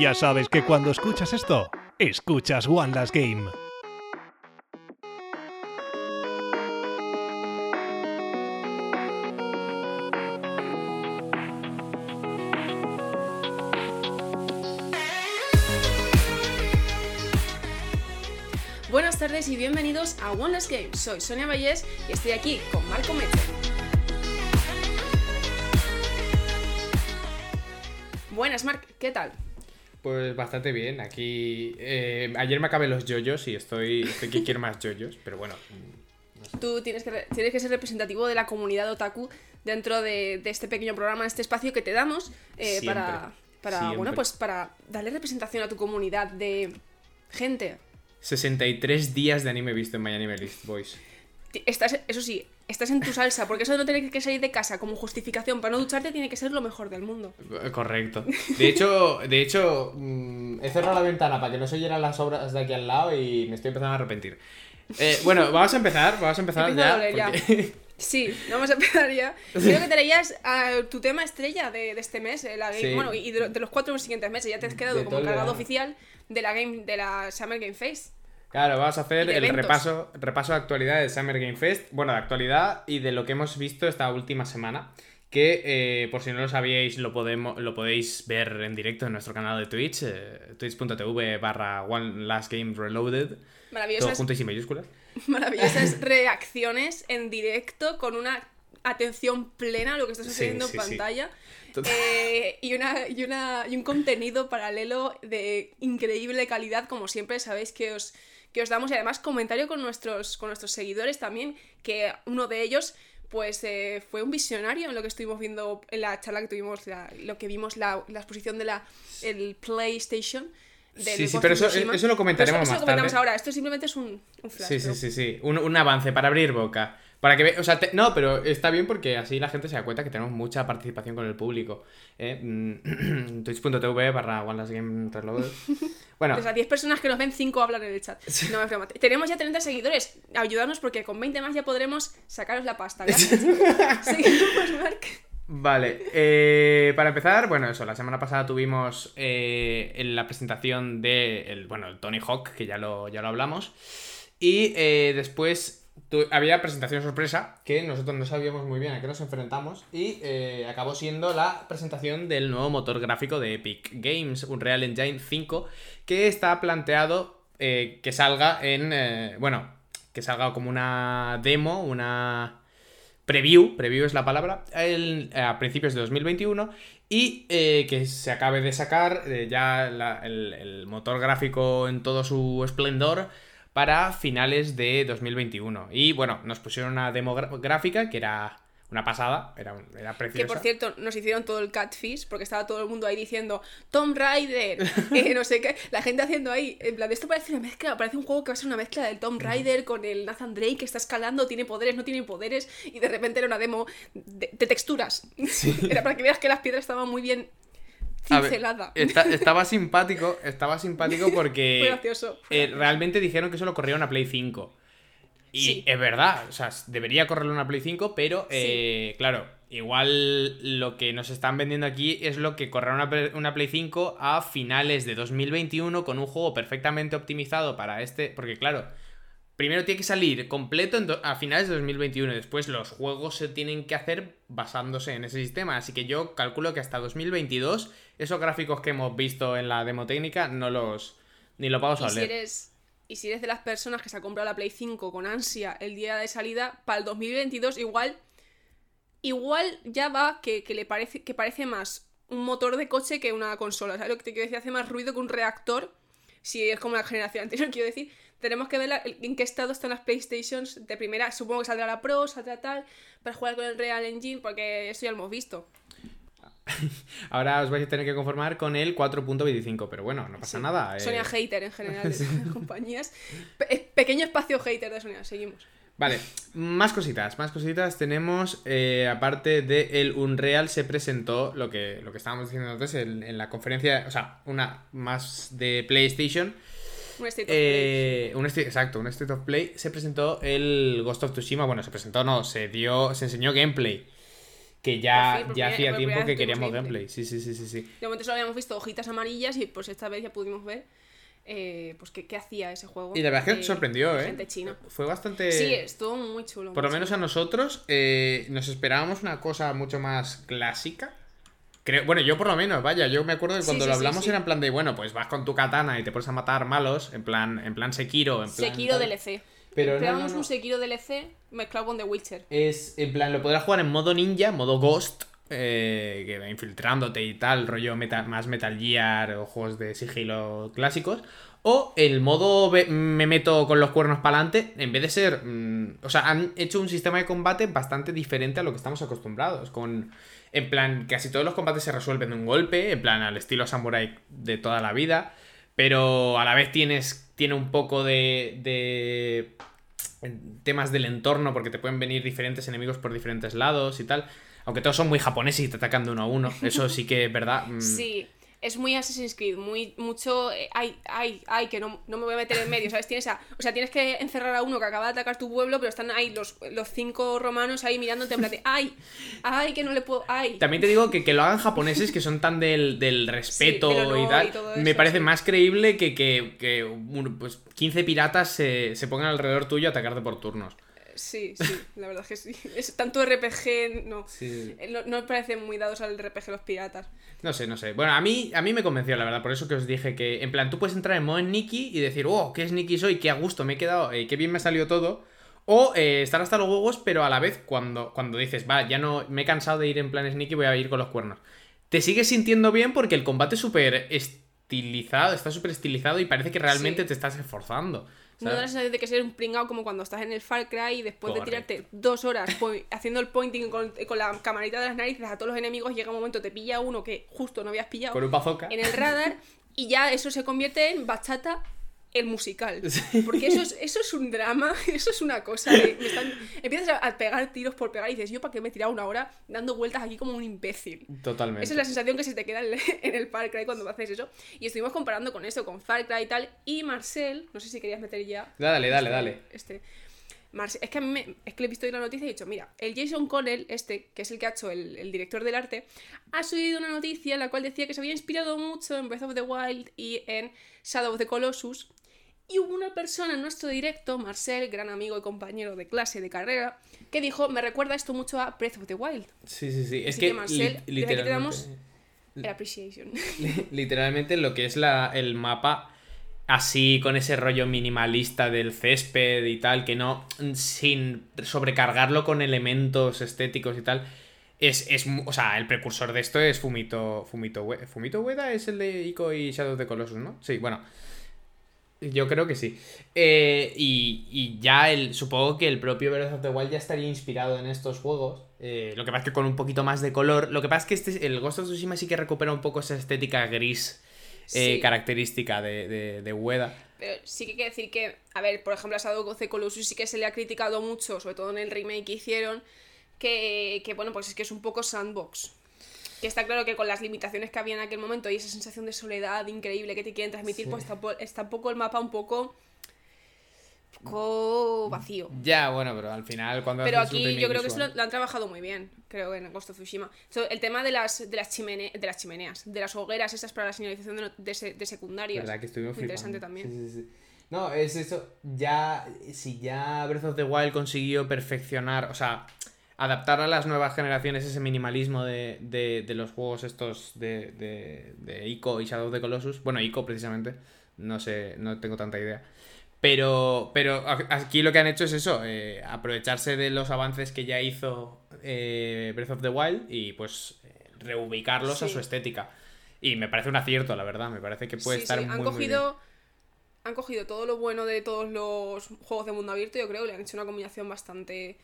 Ya sabes que cuando escuchas esto, escuchas One Last Game. Buenas tardes y bienvenidos a One Last Game. Soy Sonia Vallés y estoy aquí con Marco Mete. Buenas, Marc, ¿qué tal? Pues bastante bien. Aquí. eh, ayer me acabé los yoyos y estoy, estoy que quiero más yoyos, pero bueno. Tú tienes que, tienes que ser representativo de la comunidad otaku dentro de, de este pequeño programa, este espacio que te damos eh, para, para siempre. bueno, pues para darle representación a tu comunidad de gente. 63 días de anime visto en My Anime List, boys. Estás, eso sí, estás en tu salsa, porque eso de no tener que salir de casa como justificación para no ducharte tiene que ser lo mejor del mundo. Eh, Correcto. De hecho, de hecho mm, he cerrado la ventana para que no se oyeran las obras de aquí al lado y me estoy empezando a arrepentir. Eh, bueno, vamos a empezar, vamos a empezar a ya. doler ya. porque- Sí, vamos a empezar ya. Creo que traías a tu tema estrella de, de este mes, eh, la game- Sí. bueno, y de, de los cuatro siguientes meses. Ya te has quedado De como encargado verano. oficial de la game de la Summer Game Face. Claro, vamos a hacer de el eventos. repaso, repaso de actualidad del Summer Game Fest. Bueno, de actualidad y de lo que hemos visto esta última semana. Que eh, por si no lo sabíais, lo, podemos, lo podéis ver en directo en nuestro canal de Twitch, eh, twitch.tv barra One Last Game Reloaded. Todo Maravillosas, junto y sin mayúsculas. maravillosas reacciones en directo con una atención plena a lo que está Sí, sucediendo sí, en sí. pantalla. Total. Eh, y, una, y, una, y un contenido paralelo de increíble calidad, como siempre sabéis que os, que os damos. Y además comentario con nuestros, con nuestros seguidores también, que uno de ellos pues eh, fue un visionario en lo que estuvimos viendo en la charla que tuvimos, la- lo que vimos, la, la exposición de la el PlayStation. Sí, sí, pero eso- eso lo comentaremos Pero eso, más eso lo comentamos tarde. ahora, esto simplemente es un, un flash. Sí, sí, sí, sí. Un, un avance para abrir boca. Para que o sea, te- no, pero está bien porque así la gente se da cuenta que tenemos mucha participación con el público. ¿eh? Mm, Twitch.tv barra One Last Game Reloaded. Bueno, Pues a 10 personas que nos ven, 5 hablan en el chat. No, es broma. Tenemos ya 30 seguidores. Ayudarnos porque con 20 más ya podremos sacaros la pasta. Seguimos, Marc. Vale, eh, para empezar, bueno, eso, la semana pasada tuvimos eh, en la presentación de el, bueno, el Tony Hawk, que ya lo, ya lo hablamos, y eh, después había presentación sorpresa, que nosotros no sabíamos muy bien a qué nos enfrentamos, y eh, acabó siendo la presentación del nuevo motor gráfico de Epic Games, Unreal Engine 5, que está planteado eh, que salga en, eh, bueno, que salga como una demo, una preview, preview es la palabra, el- a principios de 2021 y que se acabe de sacar ya el motor gráfico en todo su esplendor para finales de 2021. Y bueno, nos pusieron una demo gra- gráfica que era una pasada, era, era preciosa. Que por cierto, nos hicieron todo el catfish porque estaba todo el mundo ahí diciendo Tom Raider, eh, no sé qué. La gente haciendo ahí, en plan, esto parece una mezcla, parece un juego que va a ser una mezcla del Tom Raider con el Nathan Drake que está escalando, tiene poderes, no tiene poderes, y de repente era una demo de, de texturas. Era para que veas que las piedras estaban muy bien Ver, estaba simpático, estaba simpático porque gracioso, eh, realmente dijeron que solo corría una Play 5. Y Sí. es verdad, o sea, debería correrle una Play 5, pero eh, claro, igual lo que nos están vendiendo aquí es lo que correrá una, una Play 5 a finales de 2021 con un juego perfectamente optimizado para este, porque claro, primero tiene que salir completo a finales de 2021 y después los juegos se tienen que hacer basándose en ese sistema. Así que yo calculo que hasta 2022 esos gráficos que hemos visto en la demo técnica no los ni lo vamos a si, eres, y si eres de las personas que se ha comprado la Play 5 con ansia el día de salida, para el 2022 igual, igual ya va que, que le parece, que parece más un motor de coche que una consola. ¿Sabes lo que te quiero decir? Hace más ruido que un reactor. Si es como la generación anterior, quiero decir. Tenemos que ver la- en qué estado están las PlayStations de primera. Supongo que saldrá la Pro, saldrá tal, para jugar con el Real Engine, porque eso ya lo hemos visto. Ahora os vais a tener que conformar con el 4.25, pero bueno, no pasa Sí. nada. eh. Sonia hater en general de las compañías. Pe- pequeño espacio hater de Sonia, seguimos. Vale, más cositas, más cositas tenemos, eh, aparte de el Unreal se presentó lo que, lo que estábamos diciendo antes en, en la conferencia, o sea, una más de PlayStation, Un State of Play. eh, un exacto, un State of Play, se presentó el Ghost of Tsushima, bueno, se presentó no, se dio, se enseñó gameplay. que ya, ya hacía tiempo que queríamos gameplay. Sí, sí, sí, sí, sí. De momento solo habíamos visto hojitas amarillas y pues esta vez ya pudimos ver eh, pues qué, hacía ese juego. Y la verdad es que sorprendió, ¿eh? Gente china. Fue bastante... Sí, estuvo muy chulo. Por lo menos a nosotros eh, nos esperábamos una cosa mucho más clásica. Creo, bueno, yo por lo menos, vaya, yo me acuerdo que cuando sí, lo hablamos sí. era en plan de, bueno, pues vas con tu katana y te pones a matar malos, en plan, en plan Sekiro, en plan. Sekiro tal. DLC. Pero no, Esperábamos no, no. un Sekiro DLC mezclado con The Witcher. Es, en plan, lo podrás jugar en modo ninja, modo ghost, eh, que va infiltrándote y tal, rollo meta- más Metal Gear o juegos de sigilo clásicos. O el modo me meto con los cuernos para adelante, en vez de ser... o sea, han hecho un sistema de combate bastante diferente a lo que estamos acostumbrados. Con, en plan, casi todos los combates se resuelven de un golpe, en plan, al estilo samurai de toda la vida. Pero a la vez tienes, tiene un poco de, de temas del entorno, porque te pueden venir diferentes enemigos por diferentes lados y tal. Aunque todos son muy japoneses y te atacan de uno a uno. Eso sí que es verdad. mm, Sí, es muy Assassin's Creed, muy mucho. eh, ay, ay, ay, que no, no me voy a meter en medio, ¿sabes? Tienes a, o sea, tienes que encerrar a uno que acaba de atacar tu pueblo, pero están ahí los, los cinco romanos ahí mirándote en plan de, ay, ay, que no le puedo, ay. También te digo que, que lo hagan japoneses que son tan del, del respeto del y tal. y todo me parece sí. más creíble que, que, que, pues, 15 piratas se, se pongan alrededor tuyo a atacarte por turnos. Sí, sí, la verdad es que sí. Es tanto RPG, no. Sí. Eh, No, no me parecen muy dados al RPG los piratas. No sé, no sé. Bueno, a mí, a mí me convenció, la verdad. Por eso que os dije que, en plan, tú puedes entrar en modo Nikki y decir, oh, qué es Nikki soy, qué a gusto me he quedado, eh, qué bien me ha salido todo. O eh, estar hasta los huevos, pero a la vez cuando, cuando dices, va, ya no me he cansado de ir en plan Sneaky, voy a ir con los cuernos. Te sigues sintiendo bien porque el combate es súper estilizado, está súper estilizado y parece que realmente Sí. te estás esforzando. No da la sensación de que ser un pringao como cuando estás en el Far Cry y después Correcto. de tirarte dos horas haciendo el pointing con, con la camarita de las narices a todos los enemigos, llega un momento, te pilla uno que justo no habías pillado Con un bazooka. en el radar y ya eso se convierte en bachata el musical. Porque eso es, eso es un drama, eso es una cosa. de- me están- empiezas a, pegar tiros por pegar y dices, yo para qué me he tirado una hora dando vueltas aquí como un imbécil. Totalmente. Esa es la sensación que se te queda en el, en el Far Cry cuando haces eso. Y estuvimos comparando con eso, con Far Cry y tal. Y Marcel, no sé si querías meter ya. Dale, dale, este- dale. Este. Marcel- es que a mí me- es que le he visto hoy la noticia y he dicho, mira, el Jason Connell, este, que es el que ha hecho el, el director del arte, ha subido una noticia en la cual decía que se había inspirado mucho en Breath of the Wild y en Shadow of the Colossus. Y hubo una persona en nuestro directo, Marcel, gran amigo y compañero de clase, de carrera, que dijo, me recuerda esto mucho a Breath of the Wild. Sí, sí, sí. Es Así que, que, Marcel, li- te literalmente... damos- El appreciation. Li- Literalmente lo que es la, el mapa así con ese rollo minimalista del césped y tal, que no, sin sobrecargarlo con elementos estéticos y tal, es, es o sea, el precursor de esto es Fumito, Fumito, Fumito Ueda es el de Ico y Shadow of the Colossus, ¿no? Sí, bueno. Yo creo que sí. Eh, y, y ya el, supongo que el propio Breath of the Wild ya estaría inspirado en estos juegos. Eh, lo que pasa es que con un poquito más de color. Lo que pasa es que este, el Ghost of Tsushima sí que recupera un poco esa estética gris eh, Sí. característica de, de, de Ueda. Pero sí que hay que decir que, a ver, por ejemplo, a Shadow of the Colossus sí que se le ha criticado mucho, sobre todo en el remake que hicieron, que, que, bueno, pues es que es un poco sandbox. Que está claro que con las limitaciones que había en aquel momento y esa sensación de soledad increíble que te quieren transmitir, Sí. pues está, po- está un poco el mapa un poco, poco vacío. Ya, bueno, pero al final cuando Pero aquí yo creo que eso lo, lo han trabajado muy bien, creo, en Ghost of Tsushima. So, el tema de las, de, las chimene- de las chimeneas, de las hogueras esas para la señalización de, de, se- de secundarias. ¿Verdad que estuvimos Muy interesante flipando? también. Sí, sí, sí. No, es eso. Ya. Si ya Breath of the Wild consiguió perfeccionar. O sea, adaptar a las nuevas generaciones ese minimalismo de, de, de los juegos estos de, de, de Ico y Shadow of the Colossus. Bueno, Ico precisamente. No sé, no tengo tanta idea. Pero, pero aquí lo que han hecho es eso, eh, aprovecharse de los avances que ya hizo eh, Breath of the Wild y pues eh, reubicarlos a su estética. Y me parece un acierto, la verdad. Me parece que puede Sí, estar sí, muy, han muy bien. cogido han cogido todo lo bueno de todos los juegos de mundo abierto yo creo y le han hecho una combinación bastante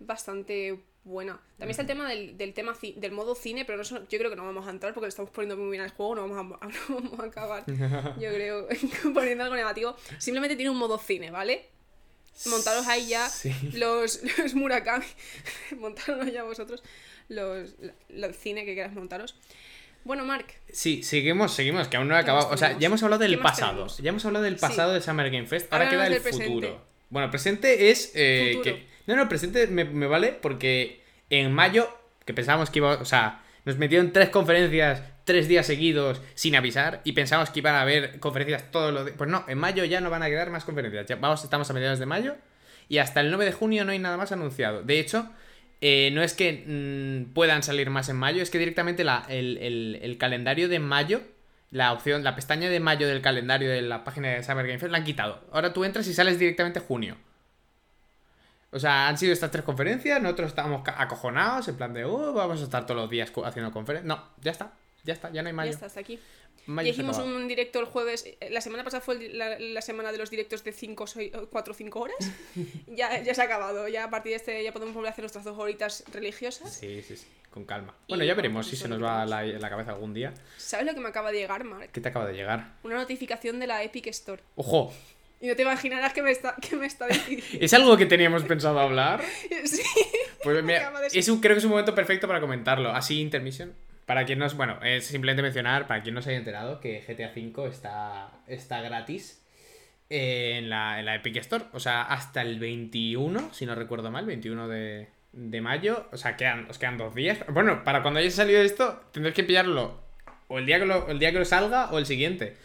bastante buena también está el tema del, del tema del modo cine pero no yo creo que no vamos a entrar porque le estamos poniendo muy bien al juego no vamos a, no vamos a acabar yo creo poniendo algo negativo simplemente tiene un modo cine ¿vale? montaros ahí ya Sí. los, los Murakami montaros ya vosotros los, los cine que quieras montaros bueno Mark Sí, seguimos, seguimos, que aún no he ¿Qué acabado. O sea, ya hemos hablado del ¿Qué más pasado. tenemos? Ya hemos hablado del Sí. pasado de Summer Game Fest. Ahora queda el futuro. presente. Bueno, el presente es. eh, que- No, no, presente me, vale porque en mayo, Que pensábamos que iba, o sea, nos metieron tres conferencias tres días seguidos sin avisar y pensábamos que iban a haber conferencias todos los días. Pues no, en mayo ya no van a quedar más conferencias. Ya, vamos, estamos a mediados de mayo y hasta el 9 de junio no hay nada más anunciado. De hecho, eh, no es que mm, puedan salir más en mayo, es que directamente la, el, el- el calendario de mayo, la opción, la pestaña de mayo del calendario de la página de Summer Game Fest la han quitado. Ahora tú entras y sales directamente junio. O sea, han sido estas tres conferencias, nosotros estábamos acojonados, en plan de, oh, vamos a estar todos los días haciendo conferencias. No, ya está, ya está, ya no hay Ya mayo. está, hasta aquí. Mayo Ya ha hicimos un directo el jueves. eh, La semana pasada fue la, la semana de los directos de 5, 4 o 5 horas. ya, ya se ha acabado. Ya a partir de este ya podemos volver a hacer nuestras dos horitas religiosas. Sí, sí, sí, con calma. Y Bueno, ya veremos si se nos va la, la cabeza algún día. ¿Sabes lo que me acaba de llegar, Mark? ¿Qué te acaba de llegar? Una notificación de la Epic Store. ¡Ojo! Y no te imaginarás que me está, que me está diciendo. ¿Es algo que teníamos pensado hablar? sí. Pues mira, acaba de- es un, creo que es un momento perfecto para comentarlo. Así, intermission. Para quien no es, bueno, es simplemente mencionar, para quien no se haya enterado, que GTA V está, está gratis en, la, en la Epic Store. O sea, hasta el 21, si no recuerdo mal, 21 de, de mayo. O sea, quedan, os quedan dos días. Bueno, para cuando haya salido esto, tendréis que pillarlo o el día que lo, el día que lo salga o el siguiente.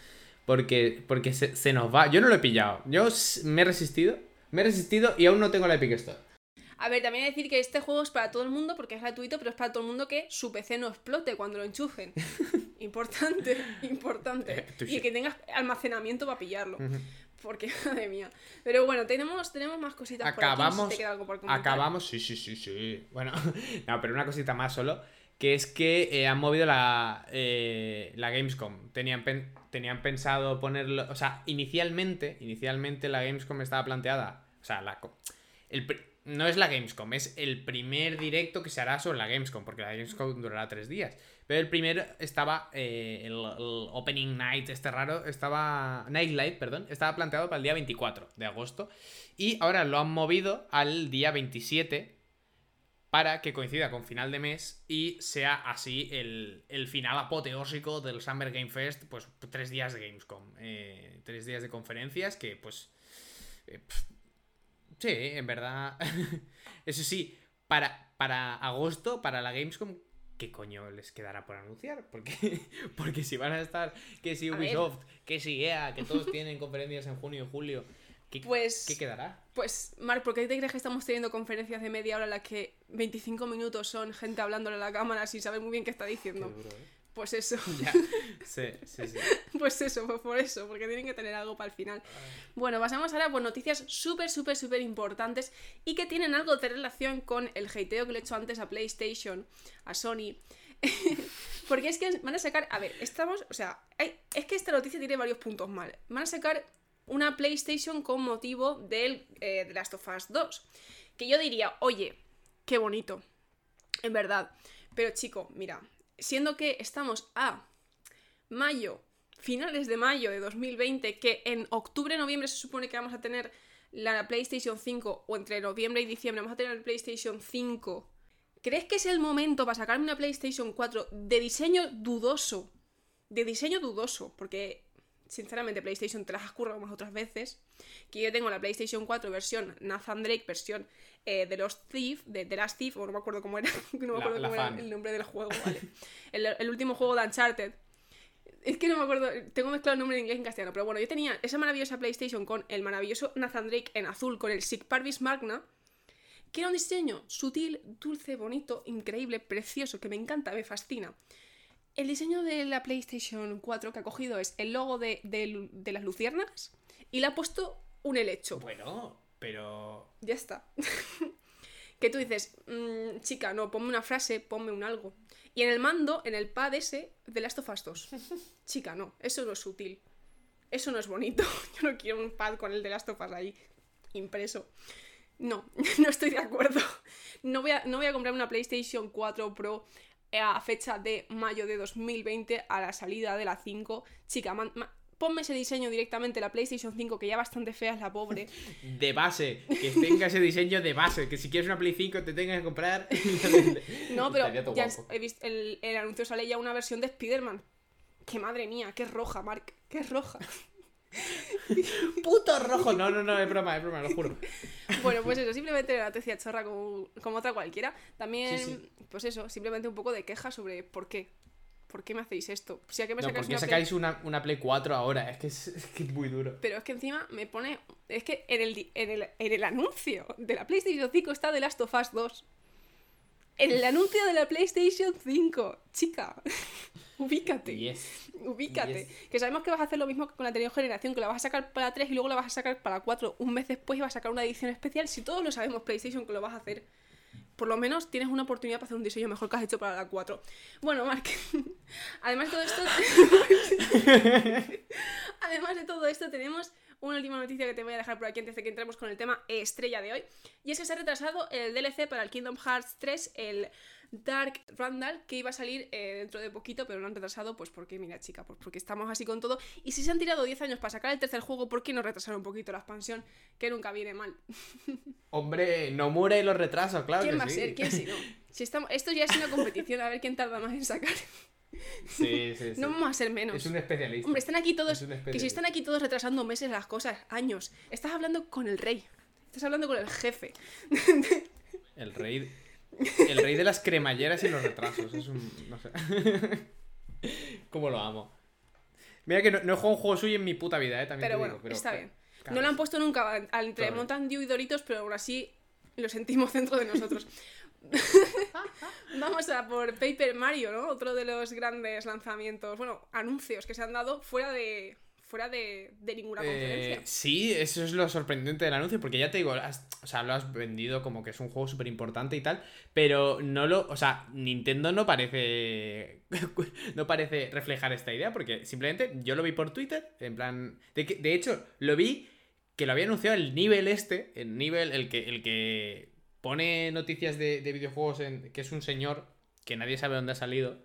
Porque, porque se, se nos va. Yo no lo he pillado. Yo me he resistido. Me he resistido y aún no tengo la Epic Store. A ver, también decir que este juego es para todo el mundo porque es gratuito, pero es para todo el mundo que su PC no explote cuando lo enchufen. importante, importante. Eh, y que tengas almacenamiento para pillarlo. Porque, madre mía. Pero bueno, tenemos, tenemos más cositas por aquí. si Acabamos. te queda algo por. Acabamos. Sí, sí, sí, sí. Bueno, no, pero una cosita más solo. Que es que eh, han movido la, eh, la Gamescom. Tenían, pen- tenían pensado ponerlo. O sea, inicialmente. Inicialmente la Gamescom estaba planteada. O sea, la. El, no es la Gamescom, es el primer directo que se hará sobre la Gamescom, porque la Gamescom durará tres días. Pero el primero estaba, eh, el, el Opening Night, este raro, estaba, Night Light, perdón, estaba planteado para el día 24 de agosto. Y ahora lo han movido al día 27 para que coincida con final de mes y sea así el, el final apoteósico del Summer Game Fest, pues tres días de Gamescom, eh, tres días de conferencias que pues... eh, sí, en verdad... Eso sí, para, para agosto, para la Gamescom, ¿qué coño les quedará por anunciar? Porque, porque si van a estar, que si. Ubisoft, que si EA, que todos tienen conferencias en junio y julio, ¿qué, Pues- ¿qué quedará? Pues, Marc, ¿por qué te crees que estamos teniendo conferencias de media hora en las que 25 minutos son gente hablándole a la cámara sin saber muy bien qué está diciendo? Pues eso, Ya, sí, sí, sí. pues eso, pues por eso, porque tienen que tener algo para el final. Bueno, pasamos ahora por noticias súper, súper, súper importantes y que tienen algo de relación con el hateo que le he hecho antes a PlayStation, a Sony. Porque es que van a sacar, a ver, estamos, o sea, hay- es que esta noticia tiene varios puntos mal. Van a sacar una PlayStation con motivo del eh, Last of Us 2. Que yo diría, oye, qué bonito, en verdad. Pero chico, mira, siendo que estamos a mayo, finales de mayo de 2020, que en octubre, noviembre se supone que vamos a tener la PlayStation 5, o entre noviembre y diciembre vamos a tener el PlayStation 5. ¿Crees que es el momento para sacarme una PlayStation 4 de diseño dudoso? De diseño dudoso, porque sinceramente PlayStation te las has currado más otras veces. Que yo tengo la PlayStation 4 versión Nathan Drake, versión eh, de los Thief, de The Last Thief, o no me acuerdo cómo era, no me acuerdo la cómo era el nombre del juego, ¿vale? el, el último juego de Uncharted. Es que no me acuerdo, tengo mezclado el nombre en inglés y en castellano, pero bueno, yo tenía esa maravillosa PlayStation con el maravilloso Nathan Drake en azul con el Sig Parvis Magna, que era un diseño sutil, dulce, bonito, increíble, precioso, que me encanta, me fascina. El diseño de la PlayStation 4 que ha cogido es el logo de, de- de las luciernas y le ha puesto un helecho. Bueno, pero. Ya está. que tú dices, "Mm, chica, no, ponme una frase, ponme un algo. Y en el mando, en el pad ese, de Last of Us 2. chica, no, eso no es sutil. Eso no es bonito. Yo no quiero un pad con el de Last of Us ahí impreso. No, no estoy de acuerdo. No voy a, no voy a comprar una PlayStation 4 Pro a fecha de mayo de 2020 a la salida de la 5. Chica, man- ma- ponme ese diseño directamente la PlayStation 5, que ya bastante fea es la pobre. De base, que tenga ese diseño de base, que si quieres una Play 5 te tengas que comprar. No, pero ya he visto el, el anuncio sale ya una versión de Spider-Man. Que madre mía, que es roja, Mark, que es roja. ¡Puto rojo! No, no, no, es broma, es broma, lo juro. Bueno, pues eso, simplemente una noticia chorra como, como otra cualquiera. También, Sí, sí. pues eso, simplemente un poco de queja sobre por qué. ¿Por qué me hacéis esto? Si a qué me No, ¿por qué una Play- sacáis una, una Play 4 ahora? Es que es, es que es muy duro. Pero es que encima me pone. Es que en el, di- en el, en el anuncio de la PlayStation 5 está The Last of Us 2. En el anuncio de la PlayStation 5. Chica, ubícate. Yes. Ubícate. Yes. Que sabemos que vas a hacer lo mismo que con la anterior generación, que la vas a sacar para 3 y luego la vas a sacar para 4 un mes después y vas a sacar una edición especial. Si todos lo sabemos, PlayStation, que lo vas a hacer. Por lo menos tienes una oportunidad para hacer un diseño mejor que has hecho para la 4. Bueno, Mark, además de todo esto. además de todo esto, tenemos una última noticia que te voy a dejar por aquí antes de que entremos con el tema estrella de hoy. Y es que se ha retrasado el DLC para el Kingdom Hearts 3, el Dark Randall, que iba a salir eh, dentro de poquito, pero lo han retrasado, pues porque, mira, chica, pues porque estamos así con todo. Y si se han tirado 10 años para sacar el tercer juego, ¿por qué no retrasar un poquito la expansión? Que nunca viene mal. Hombre, no muere los retrasos, claro ¿Quién que va a ser? ¿Quién si no? Si estamos... Esto ya es una competición, a ver quién tarda más en sacar. Sí, sí, sí. No vamos a ser menos. Es un especialista. Hombre, están aquí todos. Es Que si están aquí todos retrasando meses las cosas, años. Estás hablando con el rey. Estás hablando con el jefe. El rey. El rey de las cremalleras y los retrasos. Es un. No sé. ¿Cómo lo amo? Mira que no, no he jugado un juego suyo en mi puta vida, eh. También Pero bueno, digo, pero- está pero- bien. No lo han puesto nunca entre Claro. Mountain Dew y Doritos, pero aún así lo sentimos dentro de nosotros. Vamos a por Paper Mario, ¿no? Otro de los grandes lanzamientos, bueno, anuncios que se han dado fuera de fuera de, de ninguna Eh, conferencia. sí, eso es lo sorprendente del anuncio, porque ya te digo, has- o sea, lo has vendido como que es un juego súper importante y tal, pero no lo, o sea, Nintendo no parece, no parece reflejar esta idea, porque simplemente yo lo vi por Twitter, en plan, de, que- de hecho, lo vi que lo había anunciado el nivel este, el nivel, el que, el que pone noticias de, de videojuegos, en, que es un señor que nadie sabe dónde ha salido,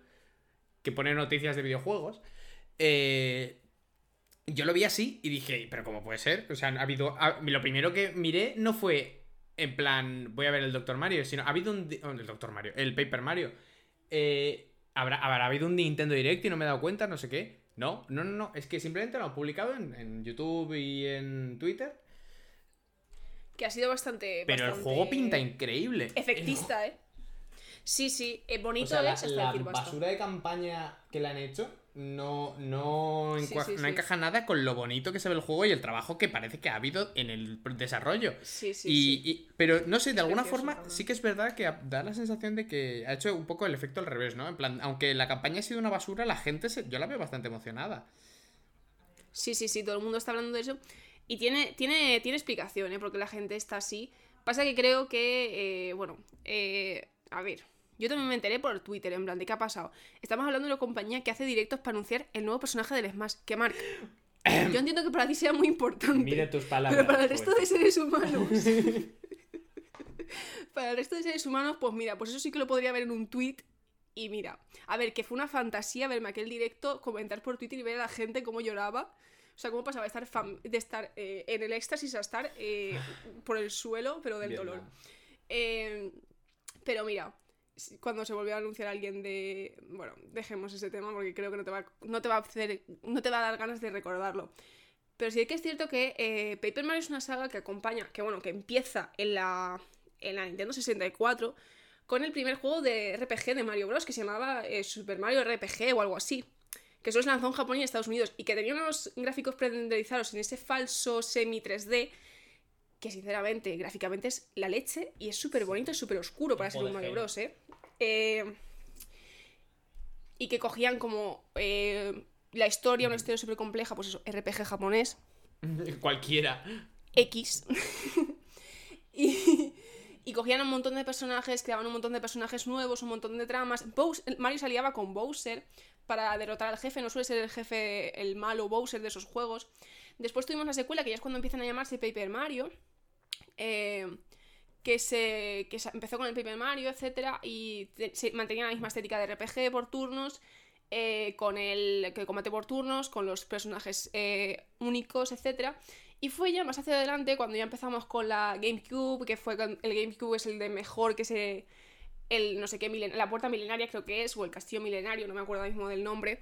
que pone noticias de videojuegos, eh, yo lo vi así y dije, pero ¿cómo puede ser? O sea, ha habido. ha- lo primero que miré no fue en plan, voy a ver el Doctor Mario, sino ha habido un. oh, el Doctor Mario, el Paper Mario. Eh, ¿habrá, habrá habido un Nintendo Direct y no me he dado cuenta, no sé qué. No, no, no, no. Es que simplemente lo han publicado en, en YouTube y en Twitter. Que ha sido bastante. Pero el juego pinta increíble. Efectista, ¿eh? Sí, sí, eh, bonito o sea, la, es la basta. basura de campaña que le han hecho no, no, Sí, encua- sí, no sí. encaja nada con lo bonito que se ve el juego y el trabajo que parece que ha habido en el desarrollo. Sí, sí, y, pero no sé, de alguna forma también. sí que es verdad que da la sensación de que ha hecho un poco el efecto al revés, ¿no? En plan, aunque la campaña ha sido una basura, la gente se- yo la veo bastante emocionada. Sí, sí, sí, todo el mundo está hablando de eso. Y tiene, tiene, tiene explicación, ¿eh? Porque la gente está así. Pasa que creo que, eh, bueno, eh, a ver, yo también me enteré por Twitter, en plan, ¿de qué ha pasado? Estamos hablando de una compañía que hace directos para anunciar el nuevo personaje del Smash, que Mark. Yo entiendo que para ti sea muy importante. tus Pero para el resto de seres humanos. para el resto de seres humanos, pues mira, pues eso sí que lo podría ver en un tweet. Y mira, a ver, que fue una fantasía verme aquel directo, comentar por Twitter y ver a la gente cómo lloraba. O sea, cómo pasaba de estar, de estar eh, en el éxtasis a estar eh, por el suelo, pero del Bien, dolor. Eh, pero mira, cuando se volvió a anunciar alguien de. Bueno, dejemos ese tema porque creo que no te va, no te va a hacer. No te va a dar ganas de recordarlo. Pero sí que es cierto que eh, Paper Mario es una saga que acompaña, que bueno, que empieza en la, en la Nintendo 64 con el primer juego de RPG de Mario Bros. que se llamaba eh, Super Mario RPG o algo así. Que solo se lanzó en Japón y en Estados Unidos y que tenía unos gráficos prerenderizados en ese falso semi 3D que sinceramente gráficamente es la leche y es súper bonito, es súper oscuro para ser un Mario. Bros. ¿eh? Eh, y que cogían como eh, la historia, una historia súper compleja, pues eso, RPG japonés, Cualquiera. X. y, y cogían un montón de personajes, creaban un montón de personajes nuevos, un montón de tramas. Bowser- Mario se aliaba con Bowser para derrotar al jefe, no suele ser el jefe, el malo Bowser de esos juegos. Después tuvimos la secuela, que ya es cuando empiezan a llamarse Paper Mario. Eh, que se, que se empezó con el Paper Mario, etcétera, y se mantenía la misma estética de RPG por turnos, eh, con el que combate por turnos, con los personajes eh, únicos, etcétera. Y fue ya más hacia adelante cuando ya empezamos con la GameCube, que fue el GameCube es el de mejor que se el no sé qué la puerta milenaria creo que es o el castillo milenario, no me acuerdo ahora mismo del nombre.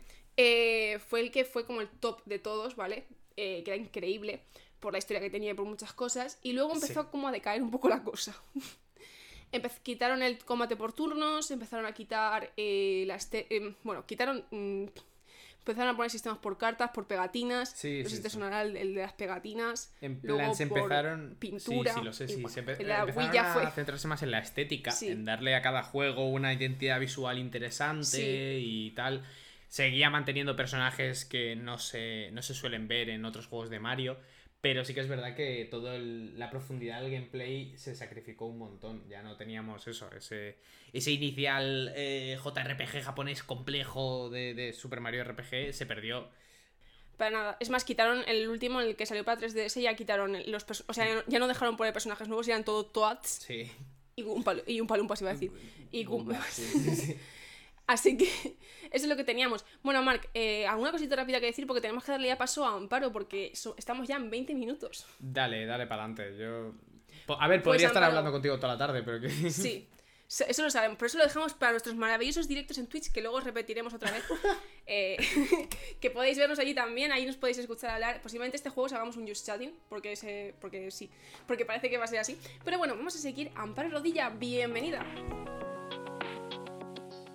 fue el que fue como el top de todos, ¿vale? que era increíble por la historia que tenía y por muchas cosas. Y luego empezó Sí. como a decaer un poco la cosa. Empe- quitaron el combate por turnos, empezaron a quitar eh, la este- em, bueno, quitaron mm, empezaron a poner sistemas por cartas, por pegatinas. Sí, no sé sí, si te sonará el, el de las pegatinas. En Luego plan, se por empezaron. pintura, Sí, sí, lo sé, sí. bueno, se empe- la empezaron a fue. centrarse más en la estética, Sí. en darle a cada juego una identidad visual interesante y tal. Seguía manteniendo personajes que no se, no se suelen ver en otros juegos de Mario. Pero sí que es verdad que toda la profundidad del gameplay se sacrificó un montón. Ya no teníamos eso, ese, ese inicial eh, JRPG japonés complejo de, de Super Mario RPG se perdió. Para nada. Es más, quitaron el último, el que salió para 3DS, ya quitaron los O sea, ya no, ya no dejaron poner personajes nuevos, eran todo Toads Sí. y un, y un palumpas, iba a decir. Y sí, sí, sí. Así que eso es lo que teníamos. Bueno, Marc, eh, alguna cosita rápida que decir porque tenemos que darle ya paso a Amparo porque so- estamos ya en 20 minutos. Dale, dale para adelante. Yo. A ver, Pues, podría estar Amparo. hablando contigo toda la tarde, pero que. Sí, so- eso lo sabemos. Por eso lo dejamos para nuestros maravillosos directos en Twitch que luego os repetiremos otra vez. Eh, que podéis vernos allí también, ahí nos podéis escuchar hablar. Posiblemente este juego os hagamos un just chatting, porque, se, porque sí, porque parece que va a ser así. Pero bueno, vamos a seguir. Amparo Rodilla, bienvenida.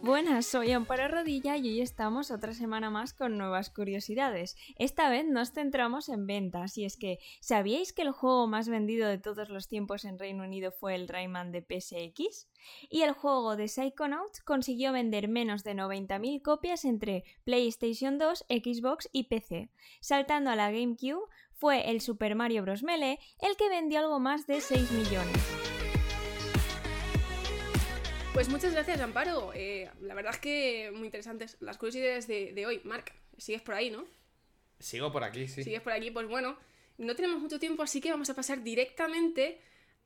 Buenas, soy Amparo Rodilla y hoy estamos otra semana más con nuevas curiosidades. Esta vez nos centramos en ventas y es que ¿sabíais que el juego más vendido de todos los tiempos en Reino Unido fue el Rayman de PSX? Y el juego de Psychonauts consiguió vender menos de 90.000 copias entre PlayStation 2, Xbox y PC. Saltando a la GameCube, fue el Super Mario Bros. Melee el que vendió algo más de 6 millones. Pues muchas gracias, Amparo. Eh, la verdad es que muy interesantes las curiosidades de, de hoy. Marc, sigues por ahí, ¿no? Sigo por aquí, sí. sigues por aquí, pues bueno, no tenemos mucho tiempo, así que vamos a pasar directamente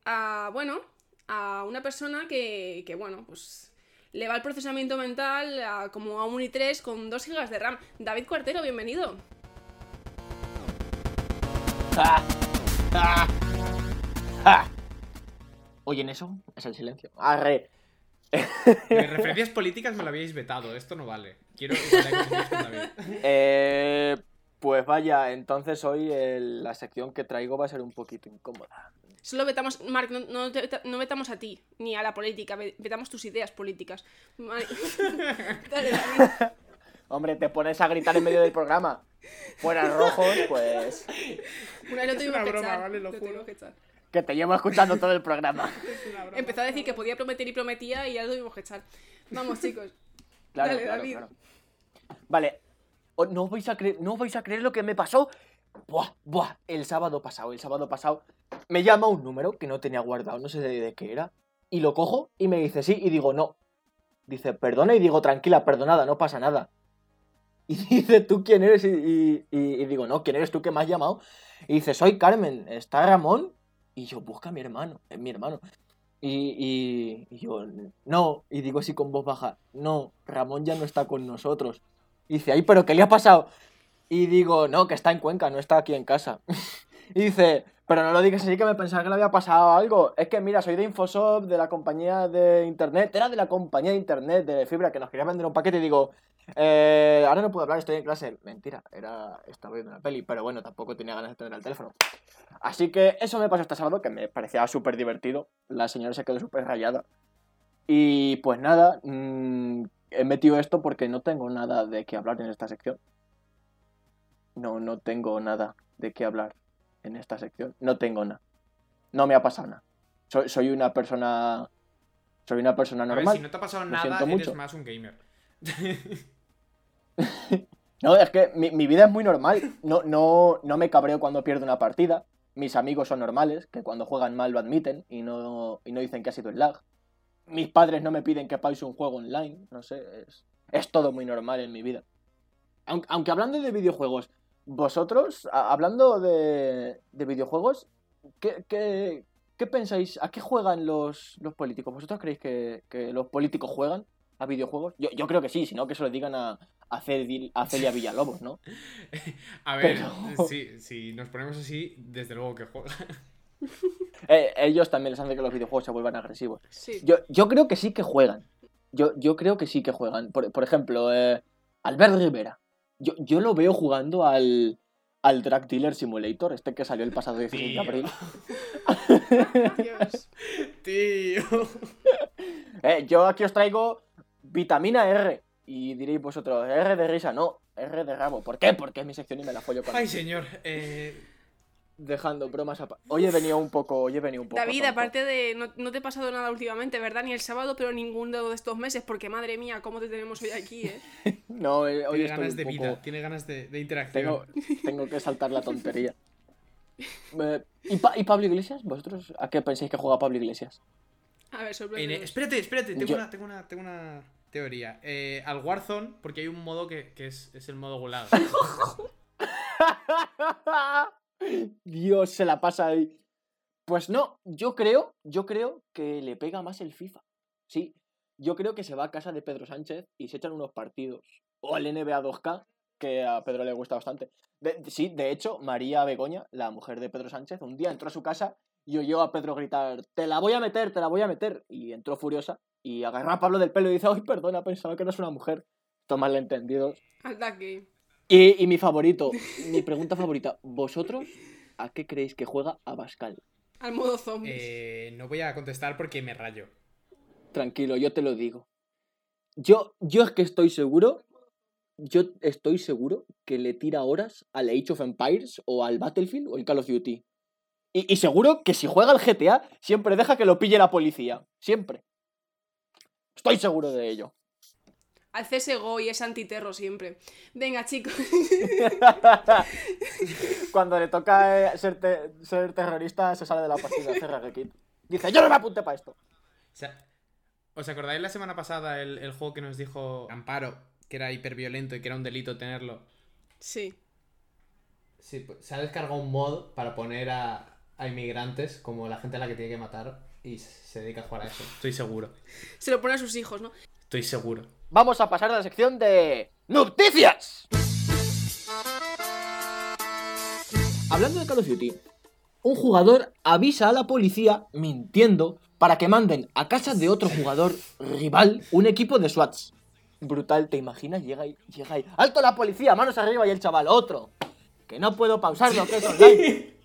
a, bueno, a una persona que, que bueno, pues le va el procesamiento mental a, como a un i3 con 2 GB de RAM. David Cuartero, bienvenido. ¡Ah! ¡Ah! ¡Ah! ¿Oyen eso? Es el silencio. Arre. De referencias políticas me lo habíais vetado, esto no vale. Quiero que habléis con David. Eh, pues vaya, entonces hoy el- la sección que traigo va a ser un poquito incómoda. Solo vetamos, Marc, no, no, te- no vetamos a ti, ni a la política, ve- vetamos tus ideas políticas. Dale, David. Hombre, te pones a gritar en medio del programa. Fuera rojos, pues. Una vez lo Es tuvimos una que broma, echar, vale, lo lo juro. Que te llevo escuchando todo el programa. Empezó a decir que podía prometer y prometía y ya lo tuvimos que echar. Vamos, chicos. Claro, Dale, claro, David. claro. Vale. O- No os vais a creer, no os vais a creer lo que me pasó. Buah, buah. El sábado pasado, el sábado pasado, me llama un número que no tenía guardado, no sé de, de qué era. Y lo cojo y me dice sí, y digo no. Dice, perdona, y digo, tranquila, perdonada, no pasa nada. Y dice, ¿tú quién eres? Y- y digo, no, ¿quién eres tú que me has llamado? Y dice, soy Carmen, ¿está Ramón? Y yo, busca a mi hermano, es mi hermano. Y, y- yo, no, y digo así con voz baja, no, Ramón ya no está con nosotros. Y dice, ay, pero ¿qué le ha pasado? Y digo, no, que está en Cuenca, no está aquí en casa. y dice, pero no lo digas así que me pensaba que le había pasado algo. Es que mira, soy de Infoshop, de la compañía de internet, era de la compañía de internet de fibra que nos quería vender un paquete y digo, eh, ahora no puedo hablar, estoy en clase. Mentira, era, estaba viendo una peli, pero bueno, tampoco tenía ganas de tener el teléfono. Así que eso me pasó este sábado, que me parecía súper divertido. La señora se quedó súper rayada. Y pues nada, mm, he metido esto porque no tengo nada de qué hablar en esta sección. No, no tengo nada de qué hablar en esta sección. No tengo nada. No me ha pasado nada. Soy, soy una persona. Soy una persona A ver, normal. si no te ha pasado Lo nada, eres mucho. más un gamer. No, es que mi, vida es muy normal. No, no, no me cabreo cuando pierdo una partida. Mis amigos son normales, que cuando juegan mal lo admiten y no, y no dicen que ha sido el lag. Mis padres no me piden que pause un juego online. No sé, es, es todo muy normal en mi vida. Aunque, hablando de videojuegos, vosotros, hablando de, de videojuegos, ¿qué, qué, qué pensáis? ¿A qué juegan los, los políticos? ¿Vosotros creéis que, que los políticos juegan a videojuegos? Yo, yo creo que sí, si no que se lo digan a, a, Cel- a Celia Villalobos, ¿no? A ver, Pero- sí, si nos ponemos así, desde luego que juega. Eh, ellos también les hacen que los videojuegos se vuelvan agresivos. Sí. Yo, yo creo que sí que juegan. Yo, yo creo que sí que juegan. Por, por ejemplo, eh, Albert Rivera. Yo, yo lo veo jugando al, al Drug Dealer Simulator, este que salió el pasado 16 de abril. Dios. Tío. Eh, yo aquí os traigo vitamina R. Y diréis vosotros, R de risa, no, R de rabo. ¿Por qué? Porque es mi sección y me la follo con Ay, señor. Eh, Dejando bromas aparte. Hoy he venido un poco, hoy he venido un poco. David, tonto. aparte de. No, no te ha pasado nada últimamente, ¿verdad? Ni el sábado, pero ninguno de estos meses, porque madre mía, ¿cómo te tenemos hoy aquí, eh? No, eh, hoy tiene estoy ganas un de poco... vida, tiene ganas de, de interacción. Tengo, tengo que saltar la tontería. Eh, ¿y, Pa- ¿Y Pablo Iglesias? ¿Vosotros a qué pensáis que juega Pablo Iglesias? A ver, En- sorprende. espérate, espérate, tengo, Yo- una, tengo, una, tengo una teoría. Eh, al Warzone, porque hay un modo que, que es, es el modo gulag. Dios, se la pasa ahí. Pues no, yo creo, yo creo que le pega más el FIFA. Sí, yo creo que se va a casa de Pedro Sánchez y se echan unos partidos. O al NBA 2K, que a Pedro le gusta bastante. De- sí, de hecho, María Begoña, la mujer de Pedro Sánchez, un día entró a su casa y oyó a Pedro gritar, te la voy a meter, te la voy a meter. Y entró furiosa y agarró a Pablo del pelo y dice, ay, perdona, pensaba que eras una mujer. Esto malentendidos. Y, y mi favorito, mi pregunta favorita, ¿vosotros a qué creéis que juega Abascal? Al modo zombie. Eh, no voy a contestar porque me rayo. Tranquilo, yo te lo digo. Yo, yo es que estoy seguro, yo estoy seguro que le tira horas al Age of Empires o al Battlefield o el Call of Duty. Y, y seguro que si juega al GTA, siempre deja que lo pille la policía. Siempre. Estoy seguro de ello. Al CSGO y es antiterro siempre. Venga, chicos. Cuando le toca eh, ser, te- ser terrorista, se sale de la partida. Cerra Gekit. Dice, yo no me apunte para esto. O sea, ¿os acordáis la semana pasada el, el juego que nos dijo Amparo, que era hiperviolento y que era un delito tenerlo? Sí. Sí, pues, se ha descargado un mod para poner a, a inmigrantes como la gente a la que tiene que matar y se dedica a jugar a eso. Estoy seguro. Se lo pone a sus hijos, ¿no? Estoy seguro. Vamos a pasar a la sección de noticias. Hablando de Call of Duty, un jugador avisa a la policía mintiendo para que manden a casa de otro jugador rival un equipo de SWATs. Brutal, ¿te imaginas? Llega ahí, llega ahí. ¡Alto la policía! Manos arriba y el chaval, otro. Que no puedo pausarlo, que es online.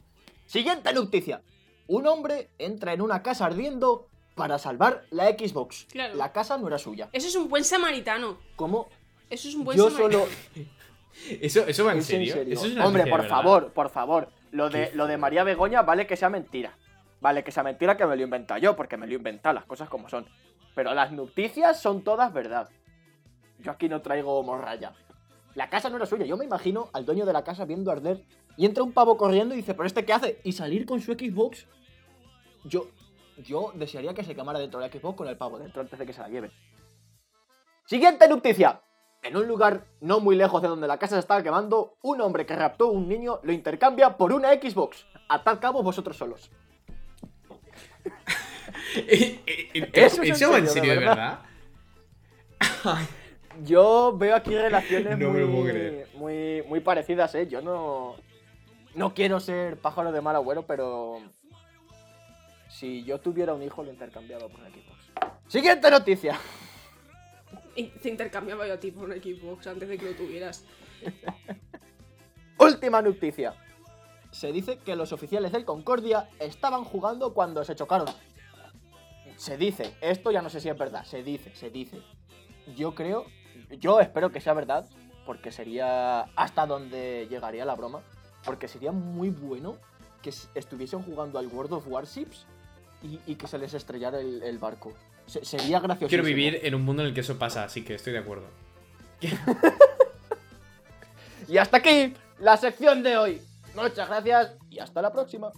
Siguiente noticia. Un hombre entra en una casa ardiendo para salvar la Xbox. Claro. La casa no era suya. Eso es un buen samaritano. ¿Cómo? Eso es un buen Yo samaritano. solo. ¿Eso, eso va en ¿Es en serio? serio? ¿Eso es una Hombre, por verdad? favor, por favor. Lo de, lo de. María Begoña vale que sea mentira. Vale que sea mentira que me lo he inventado yo, porque me lo he inventado, las cosas como son. Pero las noticias son todas verdad. Yo aquí no traigo morralla. La casa no era suya. Yo me imagino al dueño de la casa viendo arder y entra un pavo corriendo y dice, ¿pero este qué hace? Y salir con su Xbox. Yo, yo desearía que se quemara dentro de la Xbox con el pavo dentro antes de que se la lleve. Siguiente noticia. En un lugar no muy lejos de donde la casa se estaba quemando, un hombre que raptó a un niño lo intercambia por una Xbox. Atad cabo vosotros solos. Eso es en ¿Eso va en serio, de verdad. verdad? Yo veo aquí relaciones No muy, muy, muy parecidas, ¿eh? Yo no... No quiero ser pájaro de mal agüero, pero... Si yo tuviera un hijo, lo intercambiaba por una Xbox. Siguiente noticia. Y te intercambiaba yo a ti por un Xbox antes de que lo tuvieras. Última noticia. Se dice que los oficiales del Concordia estaban jugando cuando se chocaron. Se dice, esto ya no sé si es verdad, se dice, se dice. Yo creo, yo espero que sea verdad, porque sería hasta donde llegaría la broma, porque sería muy bueno que estuviesen jugando al World of Warships y, y que se les estrellara el, el barco. Se- sería gracioso. Quiero vivir en un mundo en el que eso pasa, así que estoy de acuerdo. Y hasta aquí la sección de hoy. Muchas gracias y hasta la próxima.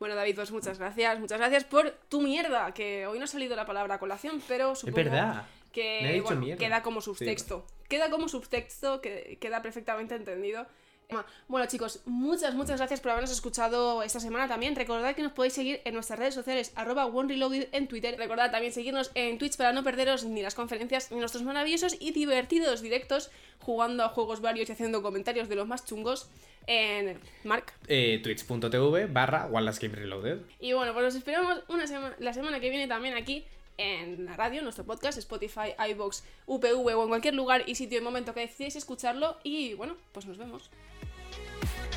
Bueno, David, pues muchas gracias. Muchas gracias por tu mierda, que hoy no ha salido la palabra colación, pero Es supongo verdad. que bueno, queda como subtexto. Queda como subtexto, que queda perfectamente entendido. Bueno chicos, muchas, muchas gracias por habernos escuchado esta semana también. Recordad que nos podéis seguir en nuestras redes sociales, arroba OneReloaded en Twitter. Recordad también seguirnos en Twitch para no perderos ni las conferencias ni nuestros maravillosos y divertidos directos jugando a juegos varios y haciendo comentarios de los más chungos en Mark. Eh, Twitch.tv barra Reloaded. Y bueno, pues nos esperamos una semana, la semana que viene también aquí en la radio, nuestro podcast, Spotify, iBox, UPV o en cualquier lugar y sitio y momento que decidáis escucharlo. Y bueno, pues nos vemos. you